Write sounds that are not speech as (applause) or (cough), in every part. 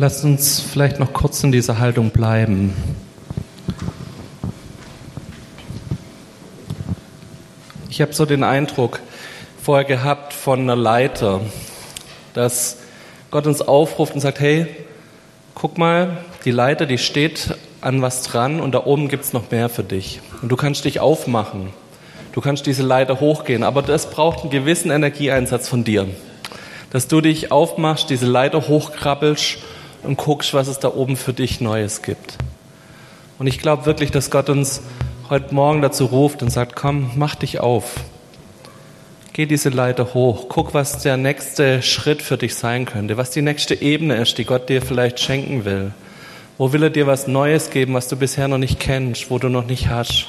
Lasst uns vielleicht noch kurz in dieser Haltung bleiben. Ich habe so den Eindruck vorher gehabt von einer Leiter, dass Gott uns aufruft und sagt, hey, guck mal, die Leiter, die steht an was dran und da oben gibt es noch mehr für dich. Und du kannst dich aufmachen. Du kannst diese Leiter hochgehen, aber das braucht einen gewissen Energieeinsatz von dir. Dass du dich aufmachst, diese Leiter hochkrabbelst und guckst, was es da oben für dich Neues gibt. Und ich glaube wirklich, dass Gott uns heute Morgen dazu ruft und sagt, komm, mach dich auf. Geh diese Leiter hoch. Guck, was der nächste Schritt für dich sein könnte, was die nächste Ebene ist, die Gott dir vielleicht schenken will. Wo will er dir was Neues geben, was du bisher noch nicht kennst, wo du noch nicht hast?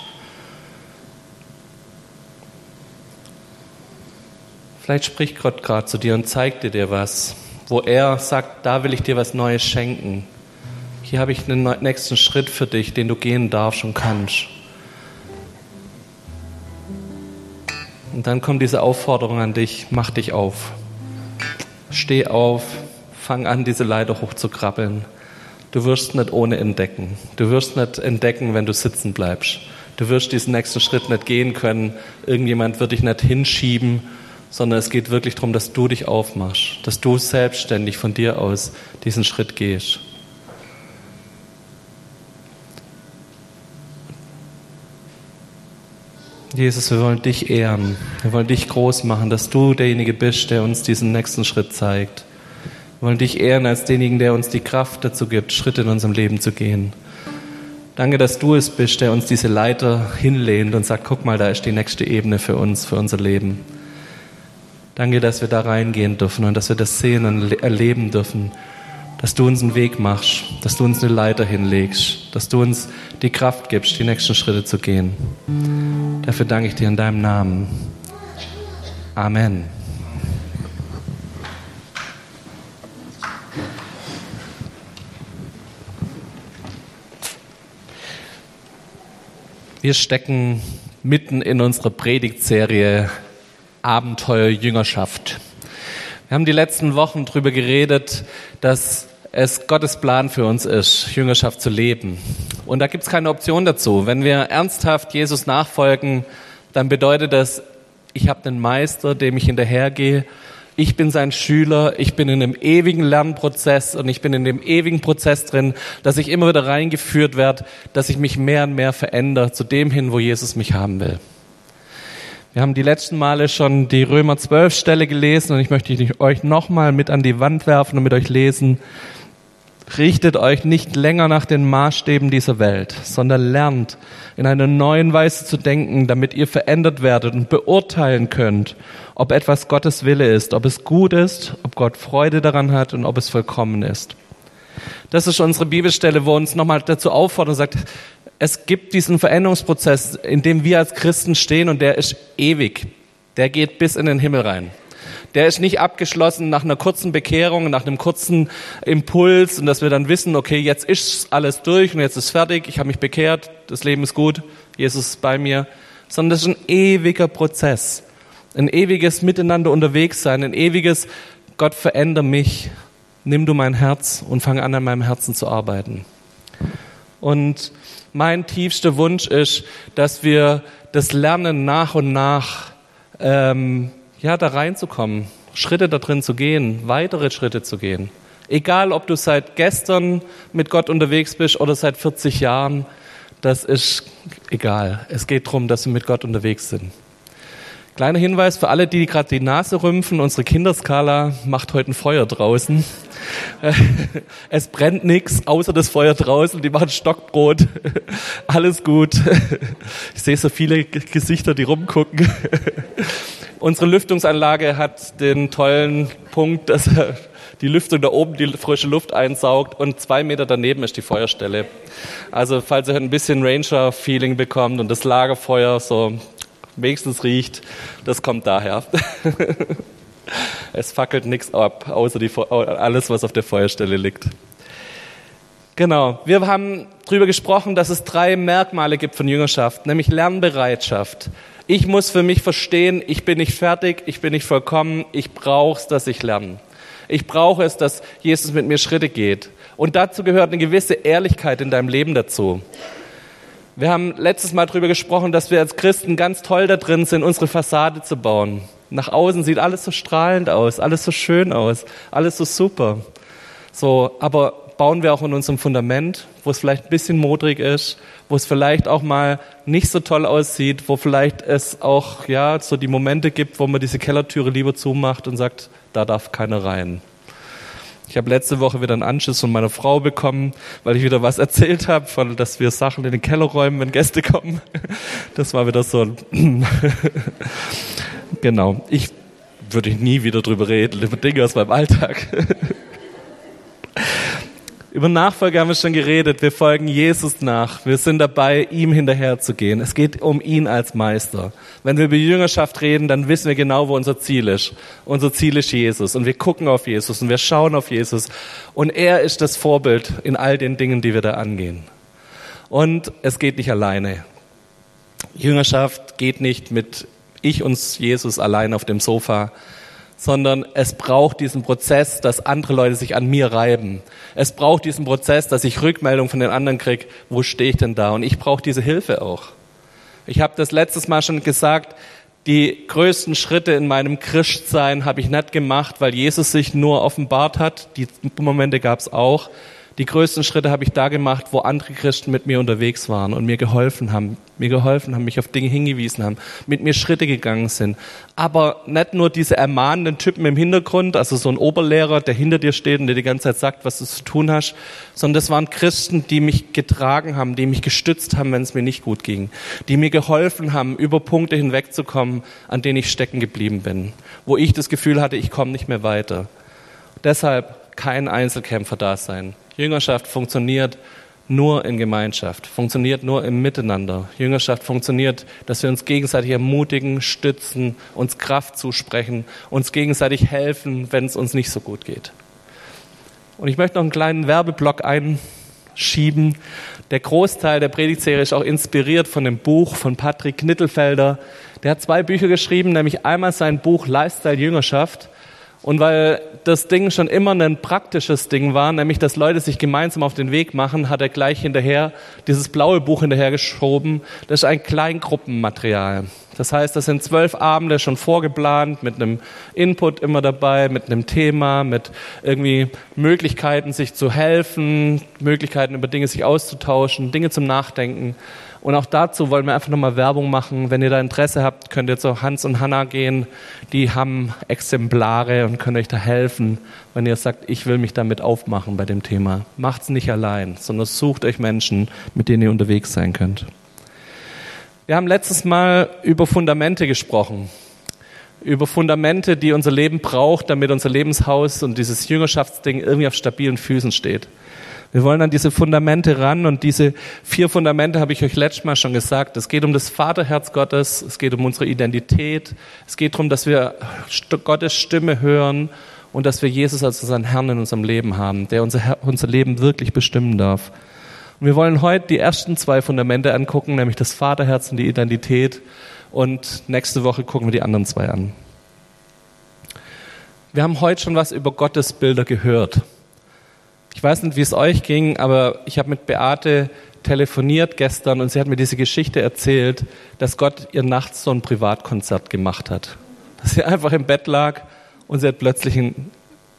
Vielleicht spricht Gott gerade zu dir und zeigt dir dir was, wo er sagt, da will ich dir was Neues schenken. Hier habe ich einen nächsten Schritt für dich, den du gehen darfst und kannst. Und dann kommt diese Aufforderung an dich, mach dich auf. Steh auf, fang an, diese Leiter hochzukrabbeln. Du wirst nicht ohne entdecken. Du wirst nicht entdecken, wenn du sitzen bleibst. Du wirst diesen nächsten Schritt nicht gehen können. Irgendjemand wird dich nicht hinschieben, sondern es geht wirklich darum, dass du dich aufmachst, dass du selbstständig von dir aus diesen Schritt gehst. Jesus, wir wollen dich ehren. Wir wollen dich groß machen, dass du derjenige bist, der uns diesen nächsten Schritt zeigt. Wir wollen dich ehren als denjenigen, der uns die Kraft dazu gibt, Schritte in unserem Leben zu gehen. Danke, dass du es bist, der uns diese Leiter hinlehnt und sagt, guck mal, da ist die nächste Ebene für uns, für unser Leben. Danke, dass wir da reingehen dürfen und dass wir das sehen und erleben dürfen, dass du uns einen Weg machst, dass du uns eine Leiter hinlegst, dass du uns die Kraft gibst, die nächsten Schritte zu gehen. Dafür danke ich dir in deinem Namen. Amen. Wir stecken mitten in unserer Predigtserie Abenteuer Jüngerschaft. Wir haben die letzten Wochen darüber geredet, dass es Gottes Plan für uns ist, Jüngerschaft zu leben. Und da gibt es keine Option dazu. Wenn wir ernsthaft Jesus nachfolgen, dann bedeutet das, ich habe einen Meister, dem ich hinterhergehe ich bin sein Schüler, ich bin in einem ewigen Lernprozess und ich bin in dem ewigen Prozess drin, dass ich immer wieder reingeführt werde, dass ich mich mehr und mehr verändere zu dem hin, wo Jesus mich haben will. Wir haben die letzten Male schon die Römer 12 Stelle gelesen und ich möchte euch nochmal mit an die Wand werfen und mit euch lesen. Richtet euch nicht länger nach den Maßstäben dieser Welt, sondern lernt in einer neuen Weise zu denken, damit ihr verändert werdet und beurteilen könnt, ob etwas Gottes Wille ist, ob es gut ist, ob Gott Freude daran hat und ob es vollkommen ist. Das ist unsere Bibelstelle, wo uns nochmal dazu auffordert und sagt, es gibt diesen Veränderungsprozess, in dem wir als Christen stehen und der ist ewig. Der geht bis in den Himmel rein der ist nicht abgeschlossen nach einer kurzen Bekehrung, nach einem kurzen Impuls und dass wir dann wissen, okay, jetzt ist alles durch und jetzt ist fertig, ich habe mich bekehrt, das Leben ist gut, Jesus ist bei mir, sondern das ist ein ewiger Prozess, ein ewiges Miteinander unterwegs sein, ein ewiges Gott verändere mich, nimm du mein Herz und fange an, an meinem Herzen zu arbeiten. Und mein tiefster Wunsch ist, dass wir das Lernen nach und nach ähm, ja, da reinzukommen, Schritte da drin zu gehen, weitere Schritte zu gehen. Egal, ob du seit gestern mit Gott unterwegs bist oder seit 40 Jahren, das ist egal. Es geht darum, dass wir mit Gott unterwegs sind. Kleiner Hinweis für alle, die gerade die Nase rümpfen. Unsere Kinderskala macht heute ein Feuer draußen. (laughs) Es brennt nichts, außer das Feuer draußen. Die machen Stockbrot. (laughs) Alles gut. (laughs) Ich sehe so viele Gesichter, die rumgucken. Unsere Lüftungsanlage hat den tollen Punkt, dass die Lüftung da oben die frische Luft einsaugt und zwei Meter daneben ist die Feuerstelle. Also falls ihr ein bisschen Ranger-Feeling bekommt und das Lagerfeuer so wenigstens riecht, das kommt daher. (laughs) es fackelt nichts ab, außer die, alles, was auf der Feuerstelle liegt. Genau. Wir haben darüber gesprochen, dass es drei Merkmale gibt von Jüngerschaft, nämlich Lernbereitschaft, ich muss für mich verstehen, ich bin nicht fertig, ich bin nicht vollkommen, ich brauche es, dass ich lerne. Ich brauche es, dass Jesus mit mir Schritte geht. Und dazu gehört eine gewisse Ehrlichkeit in deinem Leben dazu. Wir haben letztes Mal darüber gesprochen, dass wir als Christen ganz toll da drin sind, unsere Fassade zu bauen. Nach außen sieht alles so strahlend aus, alles so schön aus, alles so super. So, aber bauen wir auch in unserem Fundament, wo es vielleicht ein bisschen modrig ist, wo es vielleicht auch mal nicht so toll aussieht, wo vielleicht es auch ja so die Momente gibt, wo man diese Kellertüre lieber zumacht und sagt, da darf keiner rein. Ich habe letzte Woche wieder einen Anschiss von meiner Frau bekommen, weil ich wieder was erzählt habe, von, dass wir Sachen in den Keller räumen, wenn Gäste kommen. (laughs) Das war wieder so (laughs) genau. Ich würde nie wieder drüber reden, über Dinge aus meinem Alltag. (laughs) Über Nachfolge haben wir schon geredet. Wir folgen Jesus nach. Wir sind dabei, ihm hinterherzugehen. Es geht um ihn als Meister. Wenn wir über Jüngerschaft reden, dann wissen wir genau, wo unser Ziel ist. Unser Ziel ist Jesus. Und wir gucken auf Jesus und wir schauen auf Jesus. Und er ist das Vorbild in all den Dingen, die wir da angehen. Und es geht nicht alleine. Jüngerschaft geht nicht mit ich und Jesus allein auf dem Sofa, sondern es braucht diesen Prozess, dass andere Leute sich an mir reiben. Es braucht diesen Prozess, dass ich Rückmeldung von den anderen kriege, wo stehe ich denn da? Und ich brauche diese Hilfe auch. Ich habe das letztes Mal schon gesagt, die größten Schritte in meinem Christsein habe ich nicht gemacht, weil Jesus sich nur offenbart hat. Die Momente gab es auch, die größten Schritte habe ich da gemacht, wo andere Christen mit mir unterwegs waren und mir geholfen haben, mir geholfen haben, mich auf Dinge hingewiesen haben, mit mir Schritte gegangen sind. Aber nicht nur diese ermahnenden Typen im Hintergrund, also so ein Oberlehrer, der hinter dir steht und dir die ganze Zeit sagt, was du zu tun hast, sondern das waren Christen, die mich getragen haben, die mich gestützt haben, wenn es mir nicht gut ging, die mir geholfen haben, über Punkte hinwegzukommen, an denen ich stecken geblieben bin, wo ich das Gefühl hatte, ich komme nicht mehr weiter. Deshalb kein Einzelkämpfer da sein. Jüngerschaft funktioniert nur in Gemeinschaft, funktioniert nur im Miteinander. Jüngerschaft funktioniert, dass wir uns gegenseitig ermutigen, stützen, uns Kraft zusprechen, uns gegenseitig helfen, wenn es uns nicht so gut geht. Und ich möchte noch einen kleinen Werbeblock einschieben. Der Großteil der Predigtserie ist auch inspiriert von dem Buch von Patrick Knittelfelder. Der hat zwei Bücher geschrieben, nämlich einmal sein Buch Lifestyle Jüngerschaft und weil das Ding schon immer ein praktisches Ding war, nämlich dass Leute sich gemeinsam auf den Weg machen, hat er gleich hinterher dieses blaue Buch hinterhergeschoben. Das ist ein Kleingruppenmaterial. Das heißt, das sind zwölf Abende schon vorgeplant, mit einem Input immer dabei, mit einem Thema, mit irgendwie Möglichkeiten, sich zu helfen, Möglichkeiten über Dinge sich auszutauschen, Dinge zum Nachdenken. Und auch dazu wollen wir einfach nochmal Werbung machen. Wenn ihr da Interesse habt, könnt ihr zu Hans und Hanna gehen. Die haben Exemplare und können euch da helfen, wenn ihr sagt, ich will mich damit aufmachen bei dem Thema. Macht's nicht allein, sondern sucht euch Menschen, mit denen ihr unterwegs sein könnt. Wir haben letztes Mal über Fundamente gesprochen. Über Fundamente, die unser Leben braucht, damit unser Lebenshaus und dieses Jüngerschaftsding irgendwie auf stabilen Füßen steht. Wir wollen an diese Fundamente ran und diese vier Fundamente habe ich euch letztes Mal schon gesagt. Es geht um das Vaterherz Gottes, es geht um unsere Identität, es geht darum, dass wir Gottes Stimme hören und dass wir Jesus als unseren Herrn in unserem Leben haben, der unser, unser Leben wirklich bestimmen darf. Und wir wollen heute die ersten zwei Fundamente angucken, nämlich das Vaterherz und die Identität. Und nächste Woche gucken wir die anderen zwei an. Wir haben heute schon was über Gottesbilder gehört. Ich weiß nicht, wie es euch ging, aber ich habe mit Beate telefoniert gestern und sie hat mir diese Geschichte erzählt, dass Gott ihr nachts so ein Privatkonzert gemacht hat. Dass sie (laughs) einfach im Bett lag und sie hat plötzlich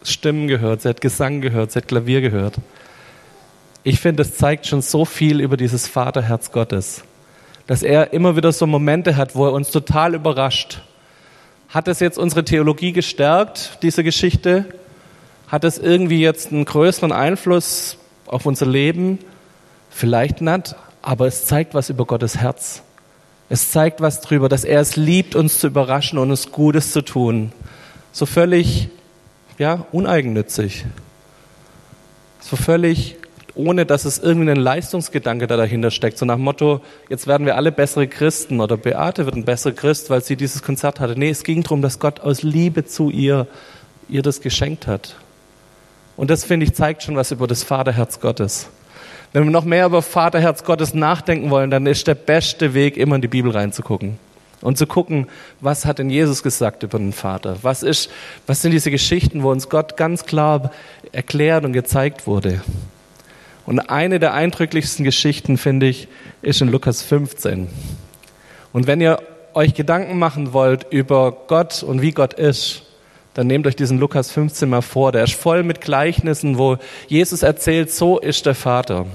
Stimmen gehört, sie hat Gesang gehört, sie hat Klavier gehört. Ich finde, das zeigt schon so viel über dieses Vaterherz Gottes, dass er immer wieder so Momente hat, wo er uns total überrascht. Hat es jetzt unsere Theologie gestärkt, diese Geschichte? Hat es irgendwie jetzt einen größeren Einfluss auf unser Leben? Vielleicht nicht, aber es zeigt was über Gottes Herz. Es zeigt was darüber, dass er es liebt, uns zu überraschen und uns Gutes zu tun. So völlig, ja, uneigennützig. So völlig, ohne dass es irgendwie ein Leistungsgedanke da dahinter steckt. So nach dem Motto, jetzt werden wir alle bessere Christen oder Beate wird ein besserer Christ, weil sie dieses Konzert hatte. Nee, es ging darum, dass Gott aus Liebe zu ihr, ihr das geschenkt hat. Und das, finde ich, zeigt schon was über das Vaterherz Gottes. Wenn wir noch mehr über Vaterherz Gottes nachdenken wollen, dann ist der beste Weg, immer in die Bibel reinzugucken. und zu gucken, was hat denn Jesus gesagt über den Vater? Was ist, was sind diese Geschichten, wo uns Gott ganz klar erklärt und gezeigt wurde? Und eine der eindrücklichsten Geschichten, finde ich, ist in Lukas 15. Und wenn ihr euch Gedanken machen wollt über Gott und wie Gott ist, dann nehmt euch diesen Lukas 15 mal vor. Der ist voll mit Gleichnissen, wo Jesus erzählt, so ist der Vater.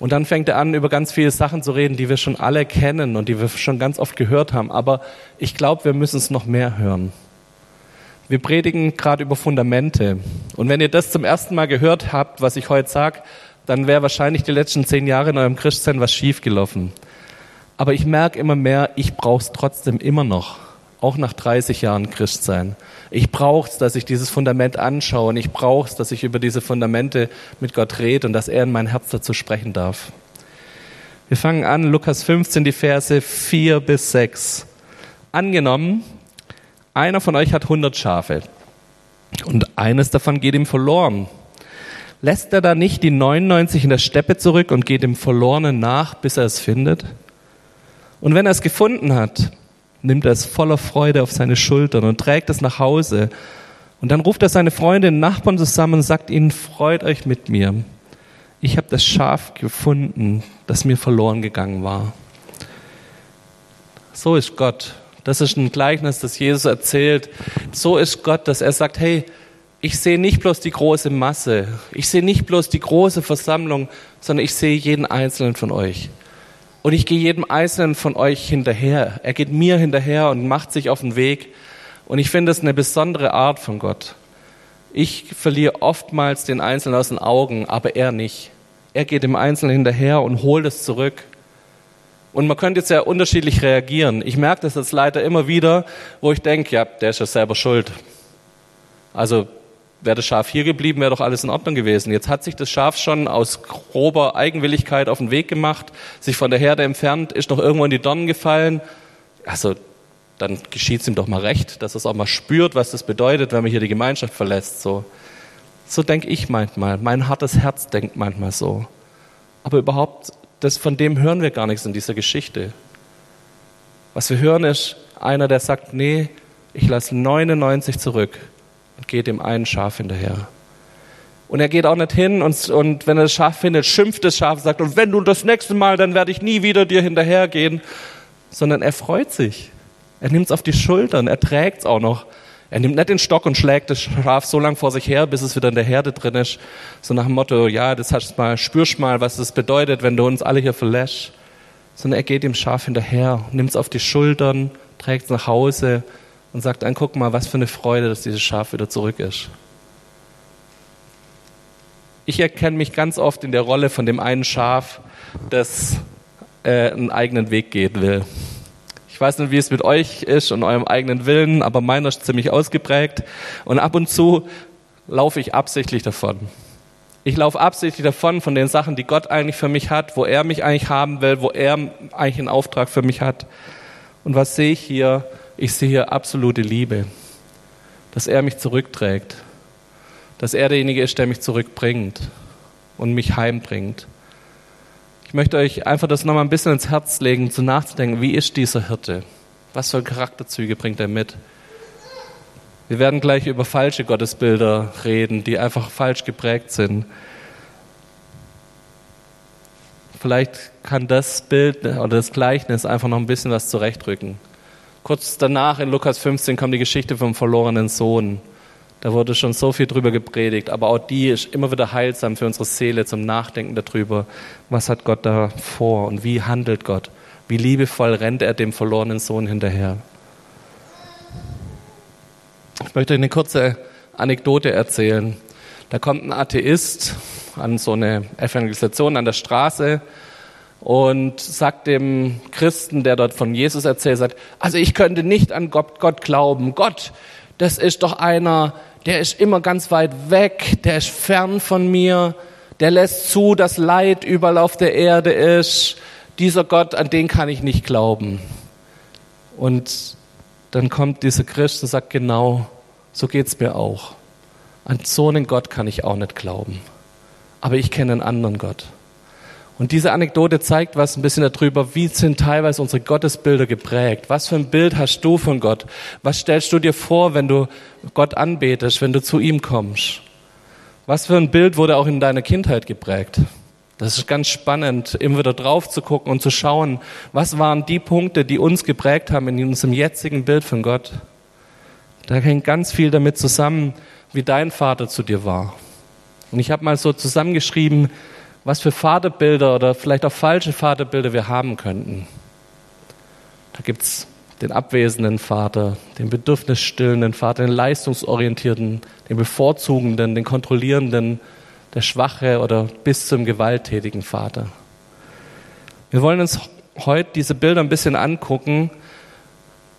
Und dann fängt er an, über ganz viele Sachen zu reden, die wir schon alle kennen und die wir schon ganz oft gehört haben. Aber ich glaube, wir müssen es noch mehr hören. Wir predigen gerade über Fundamente. Und wenn ihr das zum ersten Mal gehört habt, was ich heute sage, dann wäre wahrscheinlich die letzten zehn Jahre in eurem Christsein was schiefgelaufen. Aber ich merke immer mehr, ich brauche es trotzdem immer noch auch nach 30 Jahren Christsein. Ich brauche es, dass ich dieses Fundament anschaue und ich brauche es, dass ich über diese Fundamente mit Gott rede und dass er in mein Herz dazu sprechen darf. Wir fangen an, Lukas 15, die Verse 4 bis 6. Angenommen, einer von euch hat 100 Schafe und eines davon geht ihm verloren. Lässt er da nicht die 99 in der Steppe zurück und geht dem Verlorenen nach, bis er es findet? Und wenn er es gefunden hat, nimmt er es voller Freude auf seine Schultern und trägt es nach Hause. Und dann ruft er seine Freunde und Nachbarn zusammen und sagt ihnen, freut euch mit mir. Ich habe das Schaf gefunden, das mir verloren gegangen war. So ist Gott. Das ist ein Gleichnis, das Jesus erzählt. So ist Gott, dass er sagt, hey, ich sehe nicht bloß die große Masse, ich sehe nicht bloß die große Versammlung, sondern ich sehe jeden einzelnen von euch. Und ich gehe jedem Einzelnen von euch hinterher. Er geht mir hinterher und macht sich auf den Weg. Und ich finde es eine besondere Art von Gott. Ich verliere oftmals den Einzelnen aus den Augen, aber er nicht. Er geht dem Einzelnen hinterher und holt es zurück. Und man könnte jetzt ja unterschiedlich reagieren. Ich merke das jetzt leider immer wieder, wo ich denke, ja, der ist ja selber schuld. Also wäre das Schaf hier geblieben, wäre doch alles in Ordnung gewesen. Jetzt hat sich das Schaf schon aus grober Eigenwilligkeit auf den Weg gemacht, sich von der Herde entfernt, ist noch irgendwo in die Dornen gefallen. Also dann geschieht es ihm doch mal recht, dass es auch mal spürt, was das bedeutet, wenn man hier die Gemeinschaft verlässt. So, so denke ich manchmal. Mein hartes Herz denkt manchmal so. Aber überhaupt, das, von dem hören wir gar nichts in dieser Geschichte. Was wir hören ist einer, der sagt, nee, ich lasse 99 zurück und geht dem einen Schaf hinterher. Und er geht auch nicht hin und, und wenn er das Schaf findet, schimpft das Schaf und sagt, und wenn du das nächste Mal, dann werde ich nie wieder dir hinterhergehen. Sondern er freut sich. Er nimmt es auf die Schultern, er trägt es auch noch. Er nimmt nicht den Stock und schlägt das Schaf so lang vor sich her, bis es wieder in der Herde drin ist. So nach dem Motto, ja, das hast mal, spürst mal, was das bedeutet, wenn du uns alle hier verlässt. Sondern er geht dem Schaf hinterher, nimmt es auf die Schultern, trägt es nach Hause und sagt, dann guck mal, was für eine Freude, dass dieses Schaf wieder zurück ist. Ich erkenne mich ganz oft in der Rolle von dem einen Schaf, das äh, einen eigenen Weg gehen will. Ich weiß nicht, wie es mit euch ist und eurem eigenen Willen, aber meiner ist ziemlich ausgeprägt. Und ab und zu laufe ich absichtlich davon. Ich laufe absichtlich davon von den Sachen, die Gott eigentlich für mich hat, wo er mich eigentlich haben will, wo er eigentlich einen Auftrag für mich hat. Und was sehe ich hier? Ich sehe absolute Liebe, dass er mich zurückträgt, dass er derjenige ist, der mich zurückbringt und mich heimbringt. Ich möchte euch einfach das nochmal ein bisschen ins Herz legen, zu nachzudenken, wie ist dieser Hirte? Was für Charakterzüge bringt er mit? Wir werden gleich über falsche Gottesbilder reden, die einfach falsch geprägt sind. Vielleicht kann das Bild oder das Gleichnis einfach noch ein bisschen was zurechtrücken. Kurz danach in Lukas 15 kommt die Geschichte vom verlorenen Sohn. Da wurde schon so viel drüber gepredigt, aber auch die ist immer wieder heilsam für unsere Seele zum Nachdenken darüber, was hat Gott da vor und wie handelt Gott, wie liebevoll rennt er dem verlorenen Sohn hinterher. Ich möchte eine kurze Anekdote erzählen. Da kommt ein Atheist an so eine Evangelisation an der Straße und sagt dem Christen, der dort von Jesus erzählt, sagt, also ich könnte nicht an Gott, Gott glauben. Gott, das ist doch einer, der ist immer ganz weit weg, der ist fern von mir, der lässt zu, dass Leid überall auf der Erde ist. Dieser Gott, an den kann ich nicht glauben. Und dann kommt dieser Christ und sagt, genau, so geht's mir auch. An so einen Gott kann ich auch nicht glauben. Aber ich kenne einen anderen Gott. Und diese Anekdote zeigt was ein bisschen darüber, wie sind teilweise unsere Gottesbilder geprägt. Was für ein Bild hast du von Gott? Was stellst du dir vor, wenn du Gott anbetest, wenn du zu ihm kommst? Was für ein Bild wurde auch in deiner Kindheit geprägt? Das ist ganz spannend, immer wieder drauf zu gucken und zu schauen, was waren die Punkte, die uns geprägt haben in unserem jetzigen Bild von Gott. Da hängt ganz viel damit zusammen, wie dein Vater zu dir war. Und ich habe mal so zusammengeschrieben, was für Vaterbilder oder vielleicht auch falsche Vaterbilder wir haben könnten. Da gibt es den abwesenden Vater, den bedürfnisstillenden Vater, den leistungsorientierten, den bevorzugenden, den kontrollierenden, der schwache oder bis zum gewalttätigen Vater. Wir wollen uns heute diese Bilder ein bisschen angucken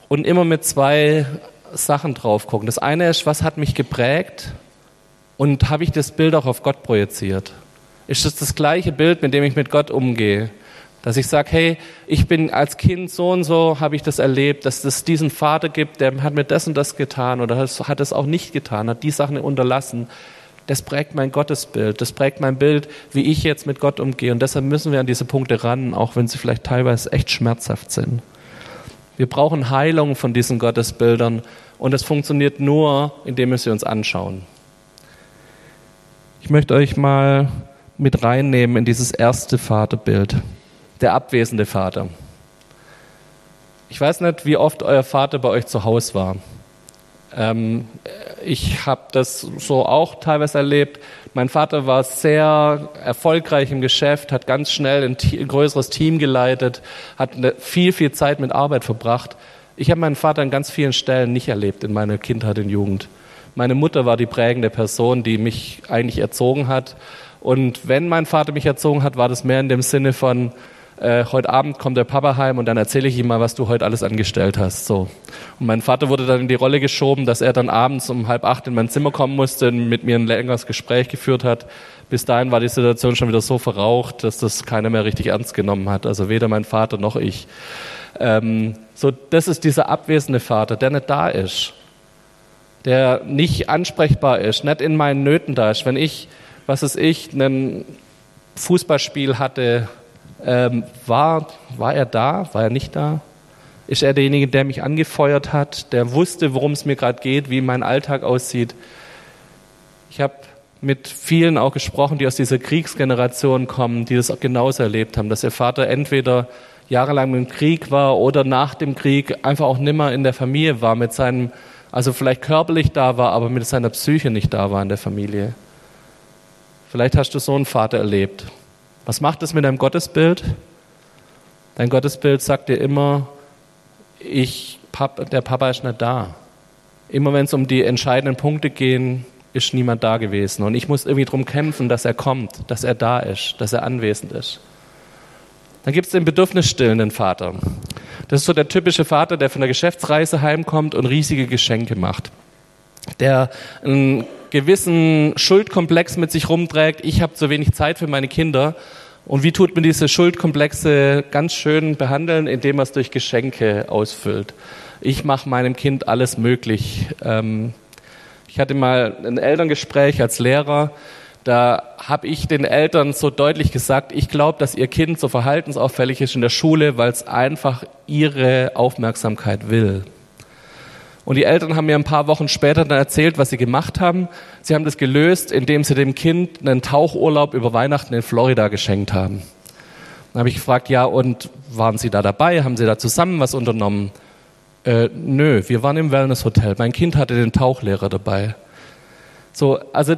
und immer mit zwei Sachen drauf gucken. Das eine ist, was hat mich geprägt und habe ich das Bild auch auf Gott projiziert? Ist das das gleiche Bild, mit dem ich mit Gott umgehe? Dass ich sage, hey, ich bin als Kind so und so, habe ich das erlebt, dass es diesen Vater gibt, der hat mir das und das getan oder hat es auch nicht getan, hat die Sachen unterlassen. Das prägt mein Gottesbild, das prägt mein Bild, wie ich jetzt mit Gott umgehe. Und deshalb müssen wir an diese Punkte ran, auch wenn sie vielleicht teilweise echt schmerzhaft sind. Wir brauchen Heilung von diesen Gottesbildern und es funktioniert nur, indem wir sie uns anschauen. Ich möchte euch mal mit reinnehmen in dieses erste Vaterbild, der abwesende Vater. Ich weiß nicht, wie oft euer Vater bei euch zu Hause war. Ähm, ich habe das so auch teilweise erlebt. Mein Vater war sehr erfolgreich im Geschäft, hat ganz schnell ein, ein größeres Team geleitet, hat viel, viel Zeit mit Arbeit verbracht. Ich habe meinen Vater an ganz vielen Stellen nicht erlebt in meiner Kindheit und Jugend. Meine Mutter war die prägende Person, die mich eigentlich erzogen hat. Und wenn mein Vater mich erzogen hat, war das mehr in dem Sinne von, äh, heute Abend kommt der Papa heim und dann erzähle ich ihm mal, was du heute alles angestellt hast. So. Und mein Vater wurde dann in die Rolle geschoben, dass er dann abends um halb acht in mein Zimmer kommen musste und mit mir ein längeres Gespräch geführt hat. Bis dahin war die Situation schon wieder so verraucht, dass das keiner mehr richtig ernst genommen hat. Also weder mein Vater noch ich. Ähm, so, das ist dieser abwesende Vater, der nicht da ist, der nicht ansprechbar ist, nicht in meinen Nöten da ist. Wenn ich, was ist ich, ein Fußballspiel hatte ähm, war, war er da? War er nicht da? Ist er derjenige, der mich angefeuert hat, der wusste, worum es mir gerade geht, wie mein Alltag aussieht? Ich habe mit vielen auch gesprochen, die aus dieser Kriegsgeneration kommen, die das genauso erlebt haben, dass ihr Vater entweder jahrelang im Krieg war oder nach dem Krieg einfach auch nimmer in der Familie war, mit seinem, also vielleicht körperlich da war, aber mit seiner Psyche nicht da war in der Familie. Vielleicht hast du so einen Vater erlebt. Was macht es mit deinem Gottesbild? Dein Gottesbild sagt dir immer, ich, der Papa ist nicht da. Immer wenn es um die entscheidenden Punkte geht, ist niemand da gewesen. Und ich muss irgendwie darum kämpfen, dass er kommt, dass er da ist, dass er anwesend ist. Dann gibt es den bedürfnisstillenden Vater. Das ist so der typische Vater, der von der Geschäftsreise heimkommt und riesige Geschenke macht. Der einen gewissen Schuldkomplex mit sich rumträgt, ich habe zu wenig Zeit für meine Kinder und wie tut man diese Schuldkomplexe ganz schön behandeln, indem man es durch Geschenke ausfüllt? Ich mache meinem Kind alles möglich. Ähm, ich hatte mal ein Elterngespräch als Lehrer. Da habe ich den Eltern so deutlich gesagt, ich glaube, dass ihr Kind so verhaltensauffällig ist in der Schule, weil es einfach ihre Aufmerksamkeit will. Und die Eltern haben mir ein paar Wochen später dann erzählt, was sie gemacht haben. Sie haben das gelöst, indem sie dem Kind einen Tauchurlaub über Weihnachten in Florida geschenkt haben. Dann habe ich gefragt, ja, und waren Sie da dabei? Haben Sie da zusammen was unternommen? Äh, nö, wir waren im Wellnesshotel. Mein Kind hatte den Tauchlehrer dabei. So, also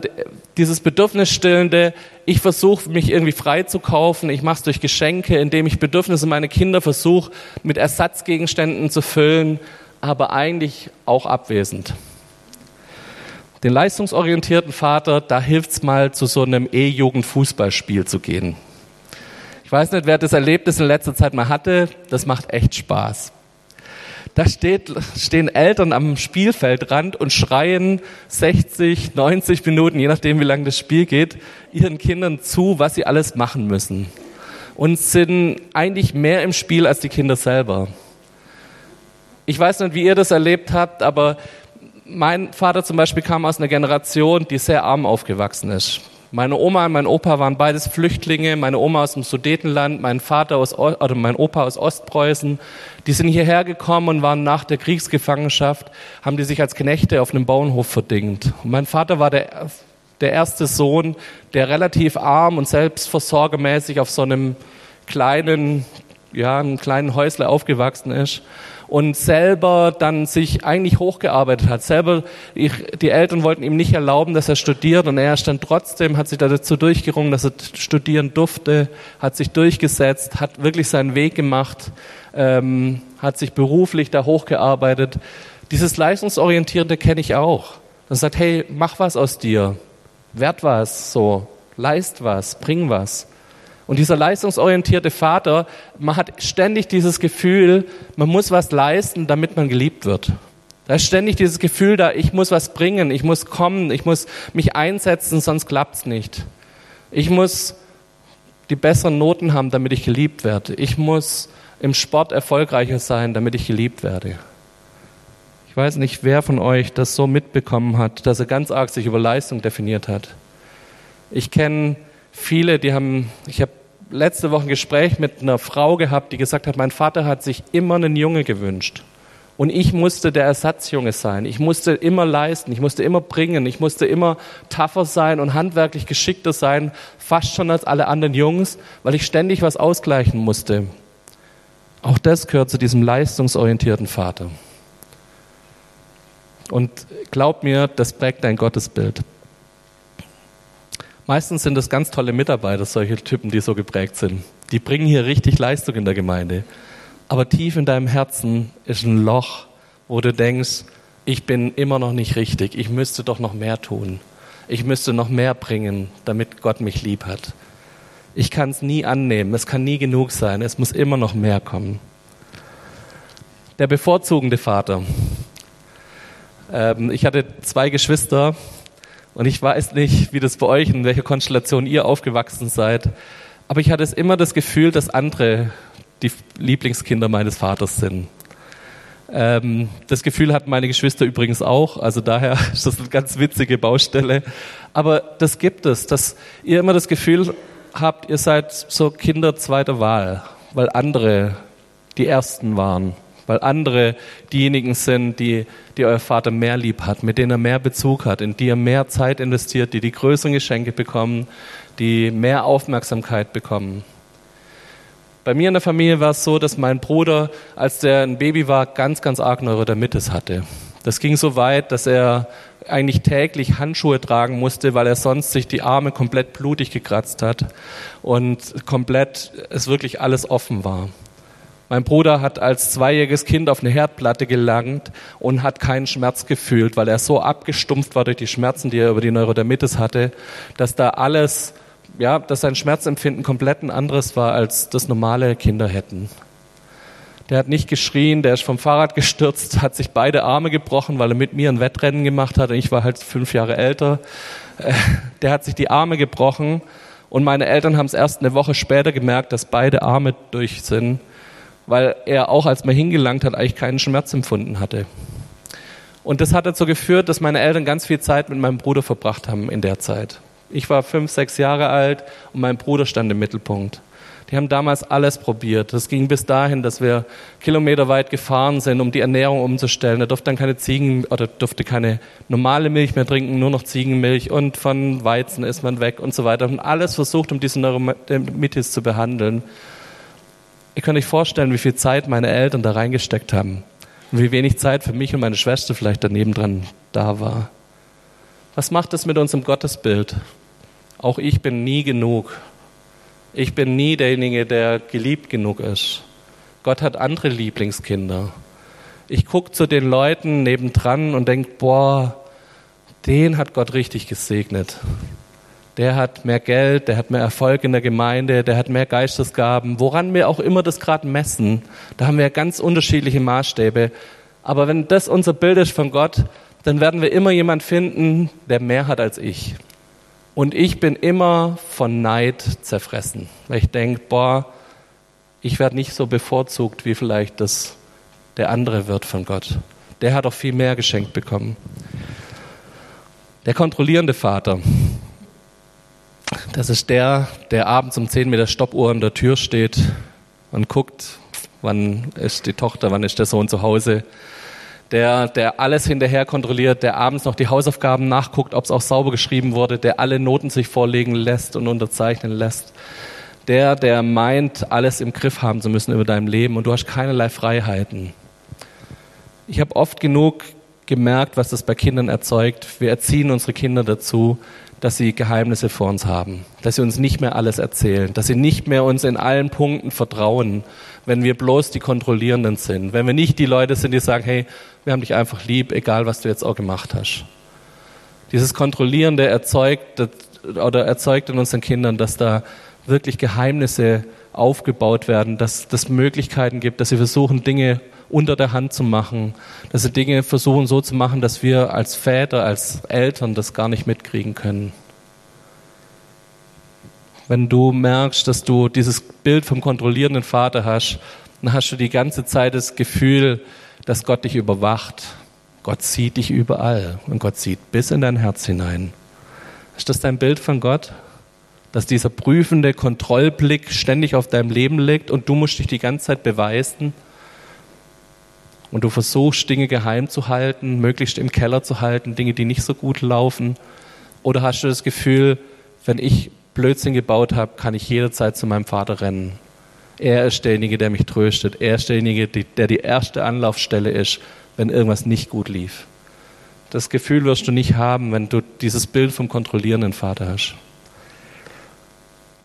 dieses Bedürfnisstillende, ich versuche mich irgendwie frei zu kaufen, ich mache es durch Geschenke, indem ich Bedürfnisse meiner Kinder versuche mit Ersatzgegenständen zu füllen, aber eigentlich auch abwesend. Den leistungsorientierten Vater, da hilft es mal, zu so einem E-Jugend-Fußballspiel zu gehen. Ich weiß nicht, wer das Erlebnis in letzter Zeit mal hatte. Das macht echt Spaß. Da steht, stehen Eltern am Spielfeldrand und schreien 60, 90 Minuten, je nachdem, wie lange das Spiel geht, ihren Kindern zu, was sie alles machen müssen. Und sind eigentlich mehr im Spiel als die Kinder selber. Ich weiß nicht, wie ihr das erlebt habt, aber mein Vater zum Beispiel kam aus einer Generation, die sehr arm aufgewachsen ist. Meine Oma und mein Opa waren beides Flüchtlinge. Meine Oma aus dem Sudetenland, mein Vater aus, oder mein Opa aus Ostpreußen. Die sind hierher gekommen und waren nach der Kriegsgefangenschaft, haben die sich als Knechte auf einem Bauernhof verdingt. Und mein Vater war der, der erste Sohn, der relativ arm und selbstversorgermäßig auf so einem kleinen, ja, einem kleinen Häusle aufgewachsen ist und selber dann sich eigentlich hochgearbeitet hat. Selber, ich, die Eltern wollten ihm nicht erlauben, dass er studiert und er ist dann trotzdem, hat sich dazu durchgerungen, dass er studieren durfte, hat sich durchgesetzt, hat wirklich seinen Weg gemacht, ähm, hat sich beruflich da hochgearbeitet. Dieses Leistungsorientierte kenne ich auch. Das sagt, hey, mach was aus dir, werd was, so, leist was, bring was. Und dieser leistungsorientierte Vater, man hat ständig dieses Gefühl, man muss was leisten, damit man geliebt wird. Da ist ständig dieses Gefühl da, ich muss was bringen, ich muss kommen, ich muss mich einsetzen, sonst klappt's nicht. Ich muss die besseren Noten haben, damit ich geliebt werde. Ich muss im Sport erfolgreicher sein, damit ich geliebt werde. Ich weiß nicht, wer von euch das so mitbekommen hat, dass er ganz arg sich über Leistung definiert hat. Ich kenne viele, die haben, ich habe letzte Woche ein Gespräch mit einer Frau gehabt, die gesagt hat, mein Vater hat sich immer einen Junge gewünscht. Und ich musste der Ersatzjunge sein. Ich musste immer leisten, ich musste immer bringen, ich musste immer tougher sein und handwerklich geschickter sein, fast schon als alle anderen Jungs, weil ich ständig was ausgleichen musste. Auch das gehört zu diesem leistungsorientierten Vater. Und glaub mir, das prägt dein Gottesbild. Meistens sind es ganz tolle Mitarbeiter, solche Typen, die so geprägt sind. Die bringen hier richtig Leistung in der Gemeinde. Aber tief in deinem Herzen ist ein Loch, wo du denkst, ich bin immer noch nicht richtig, ich müsste doch noch mehr tun. Ich müsste noch mehr bringen, damit Gott mich lieb hat. Ich kann es nie annehmen, es kann nie genug sein, es muss immer noch mehr kommen. Der bevorzugende Vater. Ähm, ich hatte zwei Geschwister, und ich weiß nicht, wie das bei euch, in welcher Konstellation ihr aufgewachsen seid, aber ich hatte immer das Gefühl, dass andere die Lieblingskinder meines Vaters sind. Ähm, das Gefühl hatten meine Geschwister übrigens auch, also daher (laughs) ist das eine ganz witzige Baustelle. Aber das gibt es, dass ihr immer das Gefühl habt, ihr seid so Kinder zweiter Wahl, weil andere die Ersten waren weil andere diejenigen sind, die, die euer Vater mehr lieb hat, mit denen er mehr Bezug hat, in die er mehr Zeit investiert, die die größeren Geschenke bekommen, die mehr Aufmerksamkeit bekommen. Bei mir in der Familie war es so, dass mein Bruder, als der ein Baby war, ganz, ganz arg Neurodermitis hatte. Das ging so weit, dass er eigentlich täglich Handschuhe tragen musste, weil er sonst sich die Arme komplett blutig gekratzt hat und komplett es wirklich alles offen war. Mein Bruder hat als zweijähriges Kind auf eine Herdplatte gelangt und hat keinen Schmerz gefühlt, weil er so abgestumpft war durch die Schmerzen, die er über die Neurodermitis hatte, dass da alles, ja, dass sein Schmerzempfinden komplett ein anderes war, als das normale Kinder hätten. Der hat nicht geschrien, der ist vom Fahrrad gestürzt, hat sich beide Arme gebrochen, weil er mit mir ein Wettrennen gemacht hat. Ich war halt fünf Jahre älter. (laughs) Der hat sich die Arme gebrochen und meine Eltern haben es erst eine Woche später gemerkt, dass beide Arme durch sind weil er auch, als man hingelangt hat, eigentlich keinen Schmerz empfunden hatte. Und das hat dazu geführt, dass meine Eltern ganz viel Zeit mit meinem Bruder verbracht haben in der Zeit. Ich war fünf, sechs Jahre alt und mein Bruder stand im Mittelpunkt. Die haben damals alles probiert. Das ging bis dahin, dass wir kilometerweit gefahren sind, um die Ernährung umzustellen. Er durfte dann keine Ziegen oder durfte keine normale Milch mehr trinken, nur noch Ziegenmilch und von Weizen ist man weg und so weiter. Und alles versucht, um diese Neuromitis zu behandeln. Ihr könnt euch vorstellen, wie viel Zeit meine Eltern da reingesteckt haben und wie wenig Zeit für mich und meine Schwester vielleicht daneben dran da war. Was macht das mit unserem Gottesbild? Auch ich bin nie genug. Ich bin nie derjenige, der geliebt genug ist. Gott hat andere Lieblingskinder. Ich gucke zu den Leuten nebendran und denke, boah, den hat Gott richtig gesegnet der hat mehr Geld, der hat mehr Erfolg in der Gemeinde, der hat mehr Geistesgaben, woran wir auch immer das gerade messen. Da haben wir ganz unterschiedliche Maßstäbe. Aber wenn das unser Bild ist von Gott, dann werden wir immer jemand finden, der mehr hat als ich. Und ich bin immer von Neid zerfressen, weil ich denke, boah, ich werde nicht so bevorzugt, wie vielleicht das der andere wird von Gott. Der hat auch viel mehr geschenkt bekommen. Der kontrollierende Vater, Das ist der, der abends um 10 mit der Stoppuhr an der Tür steht und guckt, wann ist die Tochter, wann ist der Sohn zu Hause. Der, der alles hinterher kontrolliert, der abends noch die Hausaufgaben nachguckt, ob es auch sauber geschrieben wurde, der alle Noten sich vorlegen lässt und unterzeichnen lässt. Der, der meint, alles im Griff haben zu müssen über dein Leben und du hast keinerlei Freiheiten. Ich habe oft genug gemerkt, was das bei Kindern erzeugt. Wir erziehen unsere Kinder dazu, dass sie Geheimnisse vor uns haben, dass sie uns nicht mehr alles erzählen, dass sie nicht mehr uns in allen Punkten vertrauen, wenn wir bloß die Kontrollierenden sind, wenn wir nicht die Leute sind, die sagen, hey, wir haben dich einfach lieb, egal was du jetzt auch gemacht hast. Dieses Kontrollierende erzeugt oder erzeugt in unseren Kindern, dass da wirklich Geheimnisse aufgebaut werden, dass es Möglichkeiten gibt, dass sie versuchen, Dinge unter der Hand zu machen, dass sie Dinge versuchen so zu machen, dass wir als Väter, als Eltern das gar nicht mitkriegen können. Wenn du merkst, dass du dieses Bild vom kontrollierenden Vater hast, dann hast du die ganze Zeit das Gefühl, dass Gott dich überwacht. Gott sieht dich überall und Gott sieht bis in dein Herz hinein. Ist das dein Bild von Gott? Dass dieser prüfende Kontrollblick ständig auf deinem Leben liegt und du musst dich die ganze Zeit beweisen? und du versuchst, Dinge geheim zu halten, möglichst im Keller zu halten, Dinge, die nicht so gut laufen? Oder hast du das Gefühl, wenn ich Blödsinn gebaut habe, kann ich jederzeit zu meinem Vater rennen? Er ist derjenige, der mich tröstet. Er ist derjenige, der die erste Anlaufstelle ist, wenn irgendwas nicht gut lief. Das Gefühl wirst du nicht haben, wenn du dieses Bild vom kontrollierenden Vater hast.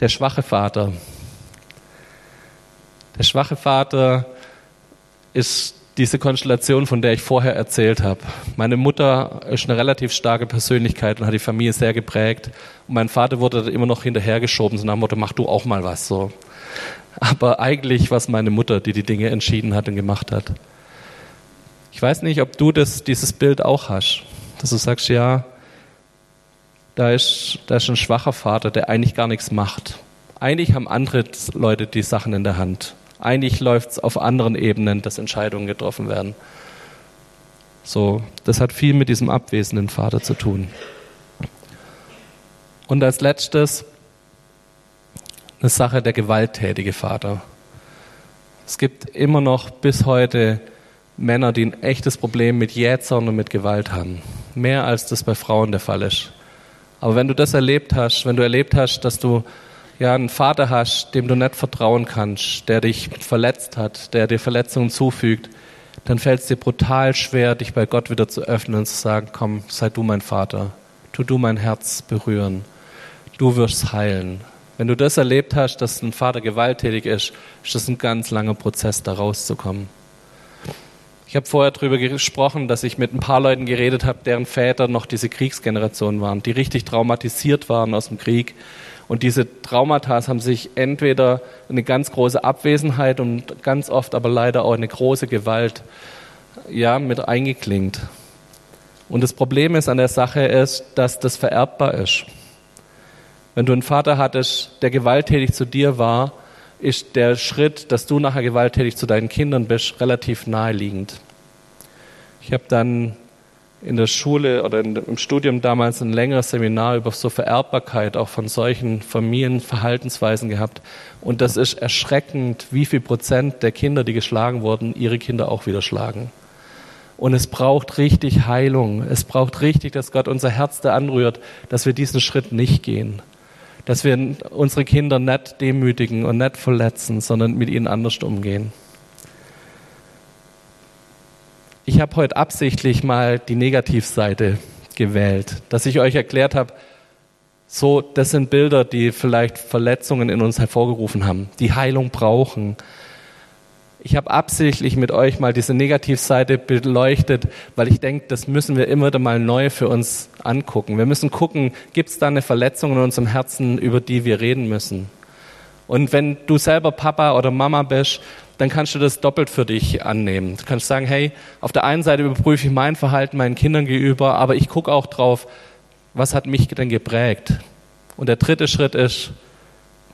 Der schwache Vater. Der schwache Vater ist diese Konstellation, von der ich vorher erzählt habe. Meine Mutter ist eine relativ starke Persönlichkeit und hat die Familie sehr geprägt. Und mein Vater wurde immer noch hinterhergeschoben, so nach dem Motto, mach du auch mal was. So. Aber eigentlich war es meine Mutter, die die Dinge entschieden hat und gemacht hat. Ich weiß nicht, ob du das, dieses Bild auch hast, dass du sagst, ja, da ist, da ist ein schwacher Vater, der eigentlich gar nichts macht. Eigentlich haben andere Leute die Sachen in der Hand. Eigentlich läuft es auf anderen Ebenen, dass Entscheidungen getroffen werden. So, das hat viel mit diesem abwesenden Vater zu tun. Und als letztes eine Sache der gewalttätige Vater. Es gibt immer noch bis heute Männer, die ein echtes Problem mit Jähzern und mit Gewalt haben. Mehr als das bei Frauen der Fall ist. Aber wenn du das erlebt hast, wenn du erlebt hast, dass du ja, einen Vater hast, dem du nicht vertrauen kannst, der dich verletzt hat, der dir Verletzungen zufügt, dann fällt es dir brutal schwer, dich bei Gott wieder zu öffnen und zu sagen, komm, sei du mein Vater, tu du mein Herz berühren, du wirst heilen. Wenn du das erlebt hast, dass ein Vater gewalttätig ist, ist das ein ganz langer Prozess, da rauszukommen. Ich habe vorher darüber gesprochen, dass ich mit ein paar Leuten geredet habe, deren Väter noch diese Kriegsgeneration waren, die richtig traumatisiert waren aus dem Krieg, und diese Traumata haben sich entweder eine ganz große Abwesenheit und ganz oft aber leider auch eine große Gewalt ja, mit eingeklingt. Und das Problem ist an der Sache ist, dass das vererbbar ist. Wenn du einen Vater hattest, der gewalttätig zu dir war, ist der Schritt, dass du nachher gewalttätig zu deinen Kindern bist, relativ naheliegend. Ich habe dann in der Schule oder im Studium damals ein längeres Seminar über so Vererbbarkeit auch von solchen Familienverhaltensweisen gehabt. Und das ist erschreckend, wie viel Prozent der Kinder, die geschlagen wurden, ihre Kinder auch wieder schlagen. Und es braucht richtig Heilung. Es braucht richtig, dass Gott unser Herz da anrührt, dass wir diesen Schritt nicht gehen. Dass wir unsere Kinder nicht demütigen und nicht verletzen, sondern mit ihnen anders umgehen. Ich habe heute absichtlich mal die Negativseite gewählt, dass ich euch erklärt habe, so, das sind Bilder, die vielleicht Verletzungen in uns hervorgerufen haben, die Heilung brauchen. Ich habe absichtlich mit euch mal diese Negativseite beleuchtet, weil ich denke, das müssen wir immer wieder mal neu für uns angucken. Wir müssen gucken, gibt es da eine Verletzung in unserem Herzen, über die wir reden müssen? Und wenn du selber Papa oder Mama bist, dann kannst du das doppelt für dich annehmen. Du kannst sagen, hey, auf der einen Seite überprüfe ich mein Verhalten meinen Kindern gegenüber, aber ich gucke auch drauf, was hat mich denn geprägt? Und der dritte Schritt ist,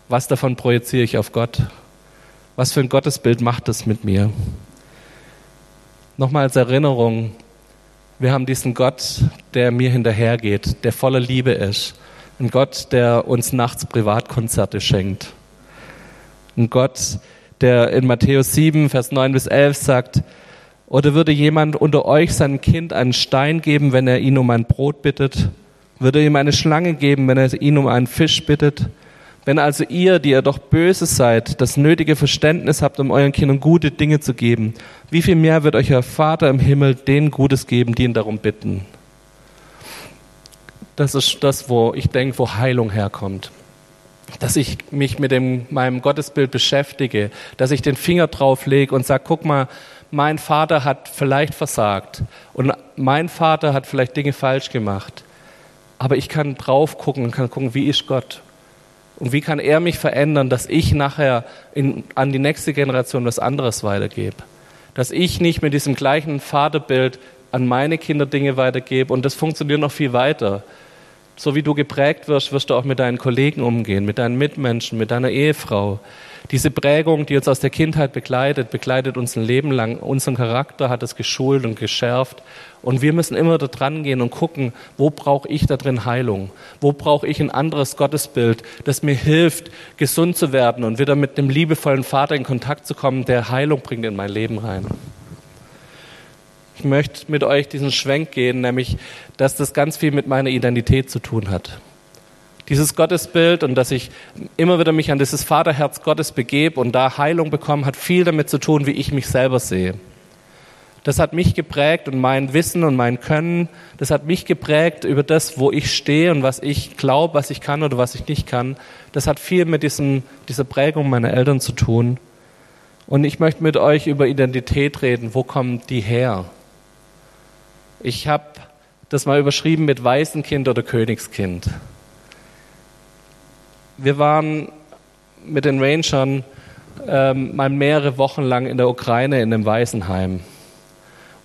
was davon projiziere ich auf Gott? Was für ein Gottesbild macht das mit mir? Nochmal als Erinnerung, wir haben diesen Gott, der mir hinterhergeht, der voller Liebe ist, Ein Gott, der uns nachts Privatkonzerte schenkt. Ein Gott, der in Matthäus 7, Vers 9 bis 11 sagt, oder würde jemand unter euch seinem Kind einen Stein geben, wenn er ihn um ein Brot bittet? Würde ihm eine Schlange geben, wenn er ihn um einen Fisch bittet? Wenn also ihr, die ihr doch böse seid, das nötige Verständnis habt, um euren Kindern gute Dinge zu geben, wie viel mehr wird euch euer Vater im Himmel denen Gutes geben, die ihn darum bitten? Das ist das, wo ich denke, wo Heilung herkommt dass ich mich mit dem, meinem Gottesbild beschäftige, dass ich den Finger drauf lege und sage, guck mal, mein Vater hat vielleicht versagt und mein Vater hat vielleicht Dinge falsch gemacht. Aber ich kann drauf gucken und kann gucken, wie ist Gott? Und wie kann er mich verändern, dass ich nachher in, an die nächste Generation was anderes weitergebe? Dass ich nicht mit diesem gleichen Vaterbild an meine Kinder Dinge weitergebe und das funktioniert noch viel weiter so wie du geprägt wirst, wirst du auch mit deinen Kollegen umgehen, mit deinen Mitmenschen, mit deiner Ehefrau. Diese Prägung, die uns aus der Kindheit begleitet, begleitet uns ein Leben lang. Unseren Charakter hat es geschult und geschärft. Und wir müssen immer da dran gehen und gucken, wo brauche ich da drin Heilung? Wo brauche ich ein anderes Gottesbild, das mir hilft, gesund zu werden und wieder mit dem liebevollen Vater in Kontakt zu kommen, der Heilung bringt in mein Leben rein. Möchte mit euch diesen Schwenk gehen, nämlich, dass das ganz viel mit meiner Identität zu tun hat. Dieses Gottesbild und dass ich immer wieder mich an dieses Vaterherz Gottes begebe und da Heilung bekomme, hat viel damit zu tun, wie ich mich selber sehe. Das hat mich geprägt und mein Wissen und mein Können, das hat mich geprägt über das, wo ich stehe und was ich glaube, was ich kann oder was ich nicht kann. Das hat viel mit diesem, dieser Prägung meiner Eltern zu tun. Und ich möchte mit euch über Identität reden. Wo kommt die her? Ich habe das mal überschrieben mit Waisenkind oder Königskind. Wir waren mit den Rangern ähm, mal mehrere Wochen lang in der Ukraine in einem Waisenheim.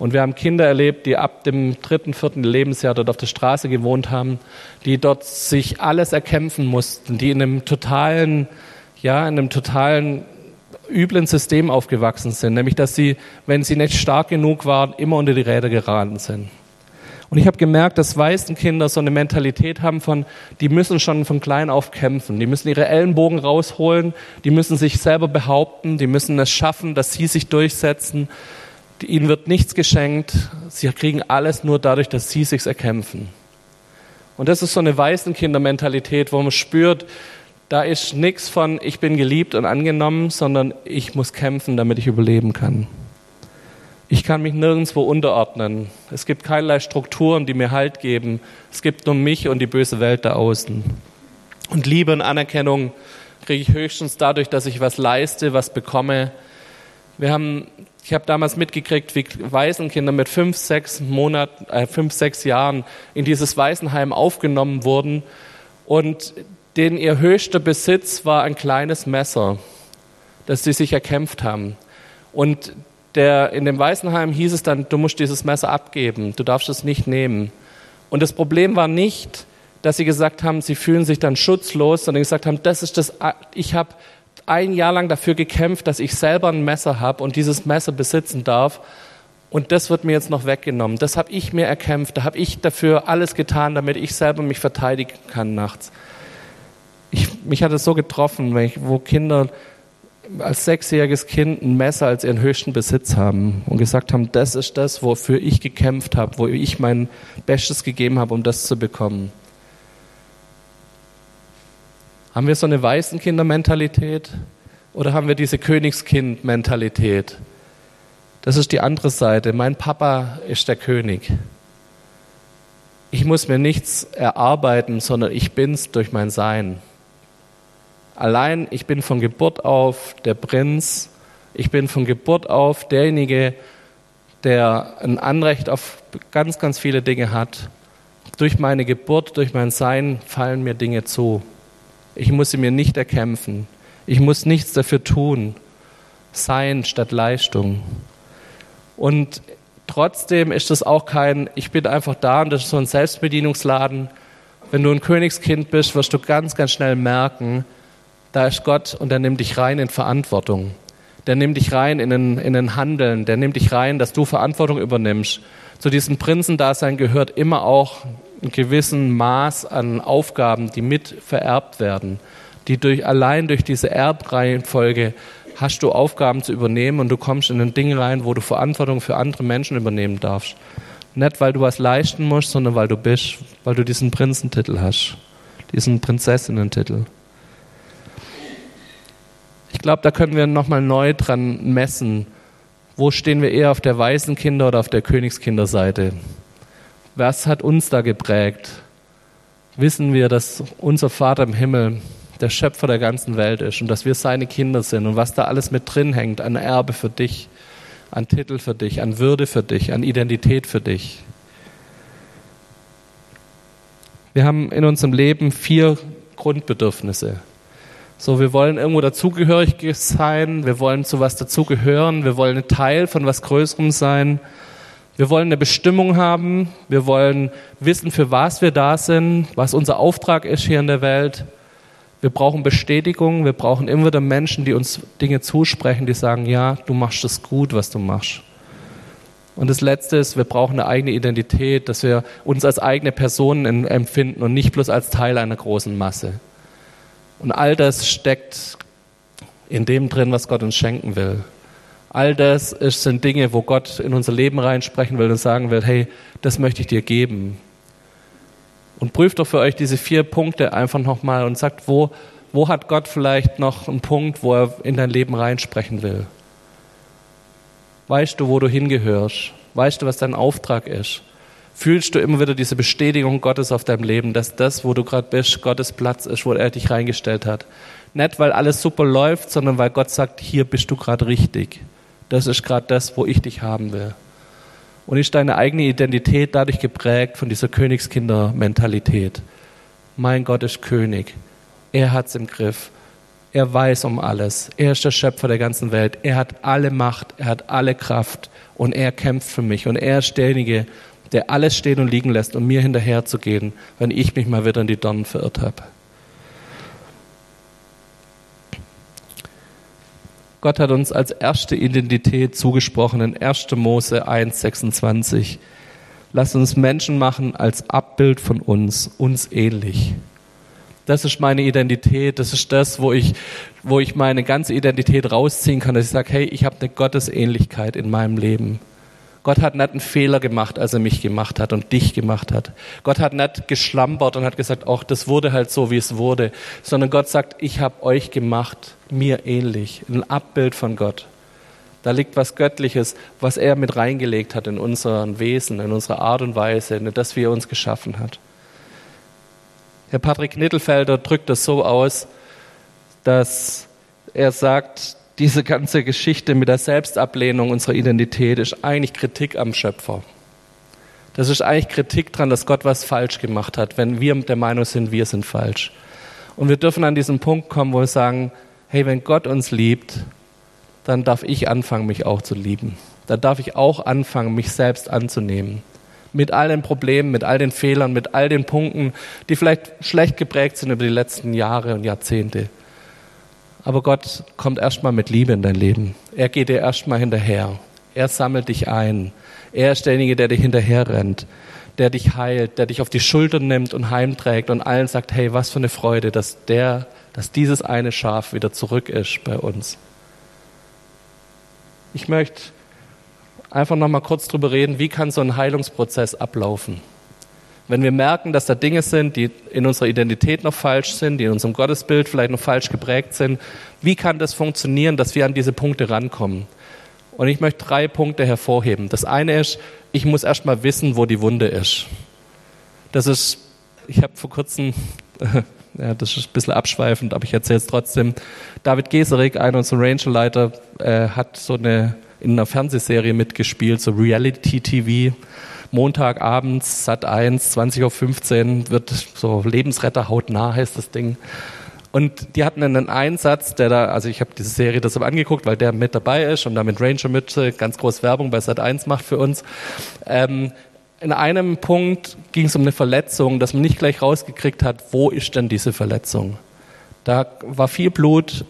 Und wir haben Kinder erlebt, die ab dem dritten, vierten Lebensjahr dort auf der Straße gewohnt haben, die dort sich alles erkämpfen mussten, die in einem totalen, ja, in einem totalen üblen System aufgewachsen sind, nämlich dass sie, wenn sie nicht stark genug waren, immer unter die Räder geraten sind. Und ich habe gemerkt, dass Waisenkinder so eine Mentalität haben von, die müssen schon von klein auf kämpfen, die müssen ihre Ellenbogen rausholen, die müssen sich selber behaupten, die müssen es schaffen, dass sie sich durchsetzen. Ihnen wird nichts geschenkt, sie kriegen alles nur dadurch, dass sie sich erkämpfen. Und das ist so eine Waisenkindermentalität, wo man spürt, da ist nichts von, ich bin geliebt und angenommen, sondern ich muss kämpfen, damit ich überleben kann. Ich kann mich nirgendwo unterordnen. Es gibt keinerlei Strukturen, die mir Halt geben. Es gibt nur mich und die böse Welt da außen. Und Liebe und Anerkennung kriege ich höchstens dadurch, dass ich was leiste, was bekomme. Wir haben, ich habe damals mitgekriegt, wie Waisenkinder mit fünf, sechs Monaten, äh, fünf, sechs Jahren in dieses Waisenheim aufgenommen wurden und denen ihr höchster Besitz war ein kleines Messer, das sie sich erkämpft haben. Und der, in dem Waisenheim hieß es dann, du musst dieses Messer abgeben, du darfst es nicht nehmen. Und das Problem war nicht, dass sie gesagt haben, sie fühlen sich dann schutzlos, sondern gesagt haben, das ist das, ich habe ein Jahr lang dafür gekämpft, dass ich selber ein Messer habe und dieses Messer besitzen darf. Und das wird mir jetzt noch weggenommen. Das habe ich mir erkämpft. Da habe ich dafür alles getan, damit ich selber mich verteidigen kann nachts ich, mich hat es so getroffen, ich, wo Kinder als sechsjähriges Kind ein Messer als ihren höchsten Besitz haben und gesagt haben, das ist das, wofür ich gekämpft habe, wo ich mein Bestes gegeben habe, um das zu bekommen. Haben wir so eine Waisenkindermentalität oder haben wir diese Königskind-Mentalität? Das ist die andere Seite. Mein Papa ist der König. Ich muss mir nichts erarbeiten, sondern ich bin's durch mein Sein. Allein ich bin von Geburt auf der Prinz, ich bin von Geburt auf derjenige, der ein Anrecht auf ganz, ganz viele Dinge hat. Durch meine Geburt, durch mein Sein fallen mir Dinge zu. Ich muss sie mir nicht erkämpfen. Ich muss nichts dafür tun. Sein statt Leistung. Und trotzdem ist das auch kein, ich bin einfach da und das ist so ein Selbstbedienungsladen. Wenn du ein Königskind bist, wirst du ganz, ganz schnell merken, da ist Gott und der nimmt dich rein in Verantwortung. Der nimmt dich rein in ein, in ein Handeln. Der nimmt dich rein, dass du Verantwortung übernimmst. Zu diesem Prinzendasein gehört immer auch einen gewissen Maß an Aufgaben, die mit vererbt werden, die durch, allein durch diese Erbreihenfolge hast du Aufgaben zu übernehmen und du kommst in ein Ding rein, wo du Verantwortung für andere Menschen übernehmen darfst. Nicht, weil du was leisten musst, sondern weil du bist, weil du diesen Prinzentitel hast, diesen Prinzessinnentitel. Ich glaube, da können wir nochmal neu dran messen, wo stehen wir eher auf der weißen Kinder- oder auf der Königskinderseite. Was hat uns da geprägt? Wissen wir, dass unser Vater im Himmel der Schöpfer der ganzen Welt ist und dass wir seine Kinder sind und was da alles mit drin hängt an Erbe für dich, an Titel für dich, an Würde für dich, an Identität für dich. Wir haben in unserem Leben vier Grundbedürfnisse. So, wir wollen irgendwo dazugehörig sein, wir wollen zu was dazugehören, wir wollen ein Teil von was Größerem sein. Wir wollen eine Bestimmung haben, wir wollen wissen, für was wir da sind, was unser Auftrag ist hier in der Welt. Wir brauchen Bestätigung, wir brauchen immer wieder Menschen, die uns Dinge zusprechen, die sagen, ja, du machst es gut, was du machst. Und das Letzte ist, wir brauchen eine eigene Identität, dass wir uns als eigene Personen empfinden und nicht bloß als Teil einer großen Masse. Und all das steckt in dem drin, was Gott uns schenken will. All das ist, sind Dinge, wo Gott in unser Leben reinsprechen will und sagen will, hey, das möchte ich dir geben. Und prüft doch für euch diese vier Punkte einfach nochmal und sagt, wo, wo hat Gott vielleicht noch einen Punkt, wo er in dein Leben reinsprechen will? Weißt du, wo du hingehörst? Weißt du, was dein Auftrag ist? Fühlst du immer wieder diese Bestätigung Gottes auf deinem Leben, dass das, wo du gerade bist, Gottes Platz ist, wo er dich reingestellt hat? Nicht, weil alles super läuft, sondern weil Gott sagt, hier bist du gerade richtig. Das ist gerade das, wo ich dich haben will und ist deine eigene Identität dadurch geprägt von dieser Königskinder-Mentalität. Mein Gott ist König. Er hat's im Griff. Er weiß um alles. Er ist der Schöpfer der ganzen Welt. Er hat alle Macht. Er hat alle Kraft. Und er kämpft für mich. Und er ist derjenige, der alles stehen und liegen lässt, um mir hinterherzugehen, wenn ich mich mal wieder in die Dornen verirrt habe. Gott hat uns als erste Identität zugesprochen in 1. Mose 1, 26. Lass uns Menschen machen als Abbild von uns, uns ähnlich. Das ist meine Identität, das ist das, wo ich, wo ich meine ganze Identität rausziehen kann, dass ich sage, hey, ich habe eine Gottesähnlichkeit in meinem Leben. Gott hat nicht einen Fehler gemacht, als er mich gemacht hat und dich gemacht hat. Gott hat nicht geschlampert und hat gesagt, ach, das wurde halt so, wie es wurde, sondern Gott sagt, ich habe euch gemacht, mir ähnlich, ein Abbild von Gott. Da liegt was Göttliches, was er mit reingelegt hat in unseren Wesen, in unsere Art und Weise, in das, wie er uns geschaffen hat. Herr Patrick Nittelfelder drückt das so aus, dass er sagt, diese ganze Geschichte mit der Selbstablehnung unserer Identität ist eigentlich Kritik am Schöpfer. Das ist eigentlich Kritik daran, dass Gott was falsch gemacht hat, wenn wir der Meinung sind, wir sind falsch. Und wir dürfen an diesen Punkt kommen, wo wir sagen, hey, wenn Gott uns liebt, dann darf ich anfangen, mich auch zu lieben. Dann darf ich auch anfangen, mich selbst anzunehmen. Mit all den Problemen, mit all den Fehlern, mit all den Punkten, die vielleicht schlecht geprägt sind über die letzten Jahre und Jahrzehnte. Aber Gott kommt erstmal mit Liebe in dein Leben. Er geht dir erstmal hinterher. Er sammelt dich ein. Er ist derjenige, der dir hinterher rennt, der dich heilt, der dich auf die Schultern nimmt und heimträgt und allen sagt, hey, was für eine Freude, dass der, dass dieses eine Schaf wieder zurück ist bei uns. Ich möchte einfach noch mal kurz drüber reden, wie kann so ein Heilungsprozess ablaufen? Wenn wir merken, dass da Dinge sind, die in unserer Identität noch falsch sind, die in unserem Gottesbild vielleicht noch falsch geprägt sind, wie kann das funktionieren, dass wir an diese Punkte rankommen? Und ich möchte drei Punkte hervorheben. Das eine ist, ich muss erst mal wissen, wo die Wunde ist. Das ist, ich habe vor kurzem, (laughs) ja, das ist ein bisschen abschweifend, aber ich erzähle es trotzdem. David Geserik, einer unserer Rangerleiter, äh, hat so eine in einer Fernsehserie mitgespielt, so Reality TV Montagabends, Sat 1, 20.15 Uhr, wird so Lebensretter hautnah heißt das Ding. Und die hatten einen Einsatz, der da, also ich habe diese Serie deshalb angeguckt, weil der mit dabei ist und da mit Ranger Mütze ganz groß Werbung bei Sat 1 macht für uns. Ähm, in einem Punkt ging es um eine Verletzung, dass man nicht gleich rausgekriegt hat, wo ist denn diese Verletzung. Da war viel Blut,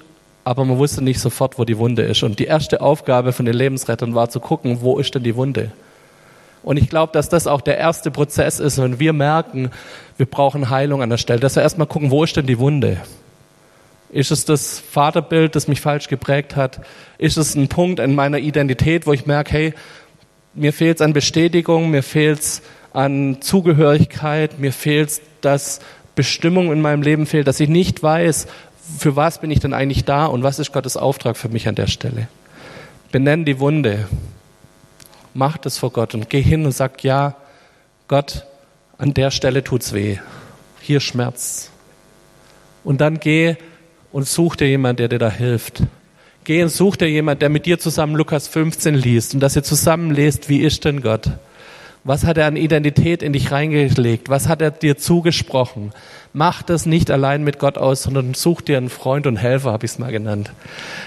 aber man wusste nicht sofort, wo die Wunde ist. Und die erste Aufgabe von den Lebensrettern war zu gucken, wo ist denn die Wunde. Und ich glaube, dass das auch der erste Prozess ist, wenn wir merken, wir brauchen Heilung an der Stelle, dass wir erstmal gucken, wo ist denn die Wunde? Ist es das Vaterbild, das mich falsch geprägt hat? Ist es ein Punkt in meiner Identität, wo ich merke, hey, mir fehlt es an Bestätigung, mir fehlt es an Zugehörigkeit, mir fehlt es, dass Bestimmung in meinem Leben fehlt, dass ich nicht weiß, für was bin ich denn eigentlich da und was ist Gottes Auftrag für mich an der Stelle. Benenn die Wunde, mach das vor Gott und geh hin und sag, ja, Gott, an der Stelle tut's weh, hier schmerzt. Und dann geh und such dir jemand, der dir da hilft. Geh und such dir jemand, der mit dir zusammen Lukas 15 liest und dass ihr zusammen lest, wie ist denn Gott? Was hat er an Identität in dich reingelegt? Was hat er dir zugesprochen? Mach das nicht allein mit Gott aus, sondern such dir einen Freund und Helfer, habe ich es mal genannt.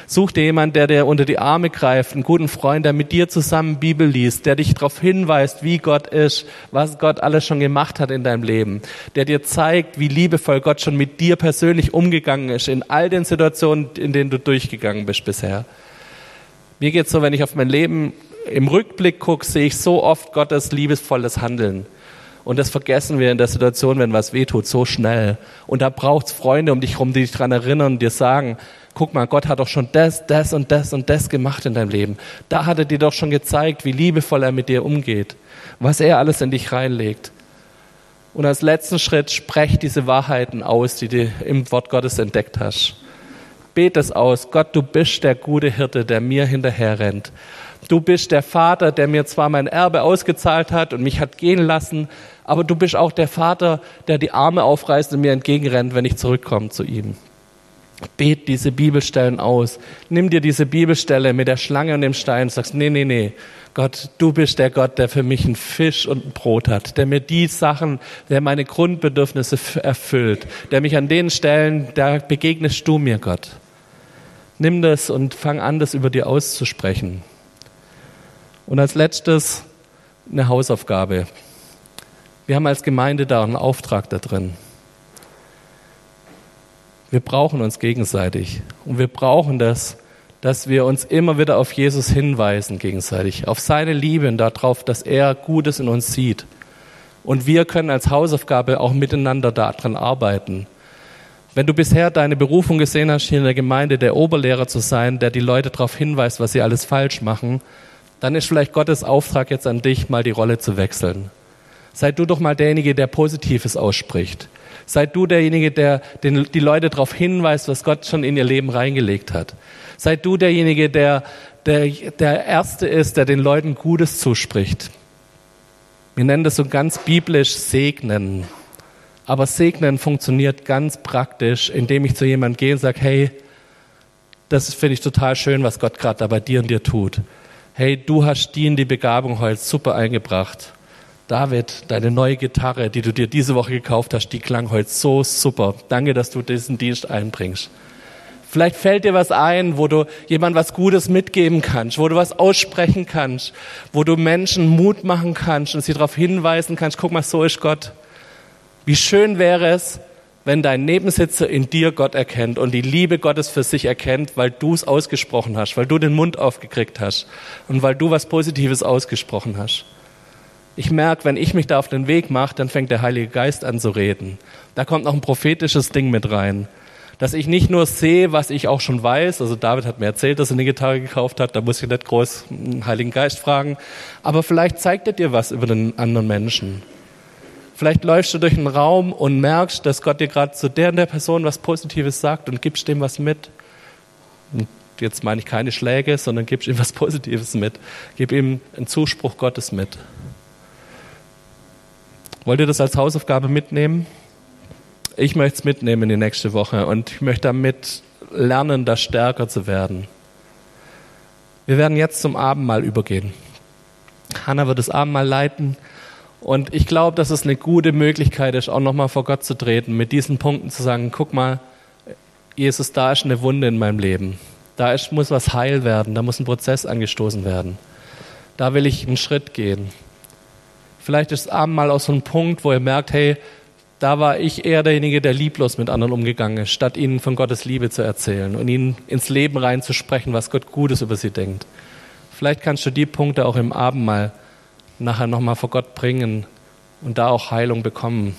Such dir jemanden, der dir unter die Arme greift, einen guten Freund, der mit dir zusammen Bibel liest, der dich darauf hinweist, wie Gott ist, was Gott alles schon gemacht hat in deinem Leben, der dir zeigt, wie liebevoll Gott schon mit dir persönlich umgegangen ist in all den Situationen, in denen du durchgegangen bist bisher. Mir geht es so, wenn ich auf mein Leben im Rückblick gucke, sehe ich so oft Gottes liebesvolles Handeln. Und das vergessen wir in der Situation, wenn was wehtut, so schnell. Und da braucht's Freunde um dich herum, die dich dran erinnern und dir sagen, guck mal, Gott hat doch schon das, das und das und das gemacht in deinem Leben. Da hat er dir doch schon gezeigt, wie liebevoll er mit dir umgeht, was er alles in dich reinlegt. Und als letzten Schritt sprech diese Wahrheiten aus, die du im Wort Gottes entdeckt hast. Bet es aus. Gott, du bist der gute Hirte, der mir hinterher rennt. Du bist der Vater, der mir zwar mein Erbe ausgezahlt hat und mich hat gehen lassen, aber du bist auch der Vater, der die Arme aufreißt und mir entgegenrennt, wenn ich zurückkomme zu ihm. Bet diese Bibelstellen aus. Nimm dir diese Bibelstelle mit der Schlange und dem Stein und sagst, nee, nee, nee. Gott, du bist der Gott, der für mich einen Fisch und ein Brot hat, der mir die Sachen, der meine Grundbedürfnisse erfüllt, der mich an den Stellen, da begegnest du mir, Gott. Nimm das und fang an, das über dir auszusprechen. Und als letztes eine Hausaufgabe. Wir haben als Gemeinde da einen Auftrag da drin. Wir brauchen uns gegenseitig und wir brauchen das, dass wir uns immer wieder auf Jesus hinweisen gegenseitig, auf seine Liebe und darauf, dass er Gutes in uns sieht. Und wir können als Hausaufgabe auch miteinander daran arbeiten. Wenn du bisher deine Berufung gesehen hast, hier in der Gemeinde der Oberlehrer zu sein, der die Leute darauf hinweist, was sie alles falsch machen, dann ist vielleicht Gottes Auftrag jetzt an dich, mal die Rolle zu wechseln. Sei du doch mal derjenige, der Positives ausspricht. Sei du derjenige, der den, die Leute darauf hinweist, was Gott schon in ihr Leben reingelegt hat. Sei du derjenige, der, der der Erste ist, der den Leuten Gutes zuspricht. Wir nennen das so ganz biblisch segnen. Aber segnen funktioniert ganz praktisch, indem ich zu jemandem gehe und sage, hey, das finde ich total schön, was Gott gerade da bei dir und dir tut hey, du hast die in die Begabung heute super eingebracht. David, deine neue Gitarre, die du dir diese Woche gekauft hast, die klang heute so super. Danke, dass du diesen Dienst einbringst. Vielleicht fällt dir was ein, wo du jemand was Gutes mitgeben kannst, wo du was aussprechen kannst, wo du Menschen Mut machen kannst und sie darauf hinweisen kannst, guck mal, so ist Gott. Wie schön wäre es, wenn dein Nebensitzer in dir Gott erkennt und die Liebe Gottes für sich erkennt, weil du es ausgesprochen hast, weil du den Mund aufgekriegt hast und weil du was Positives ausgesprochen hast. Ich merke, wenn ich mich da auf den Weg mache, dann fängt der Heilige Geist an zu reden. Da kommt noch ein prophetisches Ding mit rein. Dass ich nicht nur sehe, was ich auch schon weiß, also David hat mir erzählt, dass er eine Gitarre gekauft hat, da muss ich nicht groß den Heiligen Geist fragen, aber vielleicht zeigt er dir was über den anderen Menschen. Vielleicht läufst du durch einen Raum und merkst, dass Gott dir gerade zu der und der Person was Positives sagt und gibst dem was mit. Und jetzt meine ich keine Schläge, sondern gibst ihm was Positives mit. Gib ihm einen Zuspruch Gottes mit. Wollt ihr das als Hausaufgabe mitnehmen? Ich möchte es mitnehmen in die nächste Woche und ich möchte damit lernen, da stärker zu werden. Wir werden jetzt zum Abendmahl übergehen. Hannah wird das Abendmahl leiten. Und ich glaube, dass es eine gute Möglichkeit ist, auch nochmal vor Gott zu treten, mit diesen Punkten zu sagen, guck mal, Jesus, da ist eine Wunde in meinem Leben. Da ist, muss was heil werden, da muss ein Prozess angestoßen werden. Da will ich einen Schritt gehen. Vielleicht ist es Abendmahl auch so ein Punkt, wo ihr merkt, hey, da war ich eher derjenige, der lieblos mit anderen umgegangen ist, statt ihnen von Gottes Liebe zu erzählen und ihnen ins Leben reinzusprechen, was Gott Gutes über sie denkt. Vielleicht kannst du die Punkte auch im Abendmahl nachher nochmal vor Gott bringen und da auch Heilung bekommen.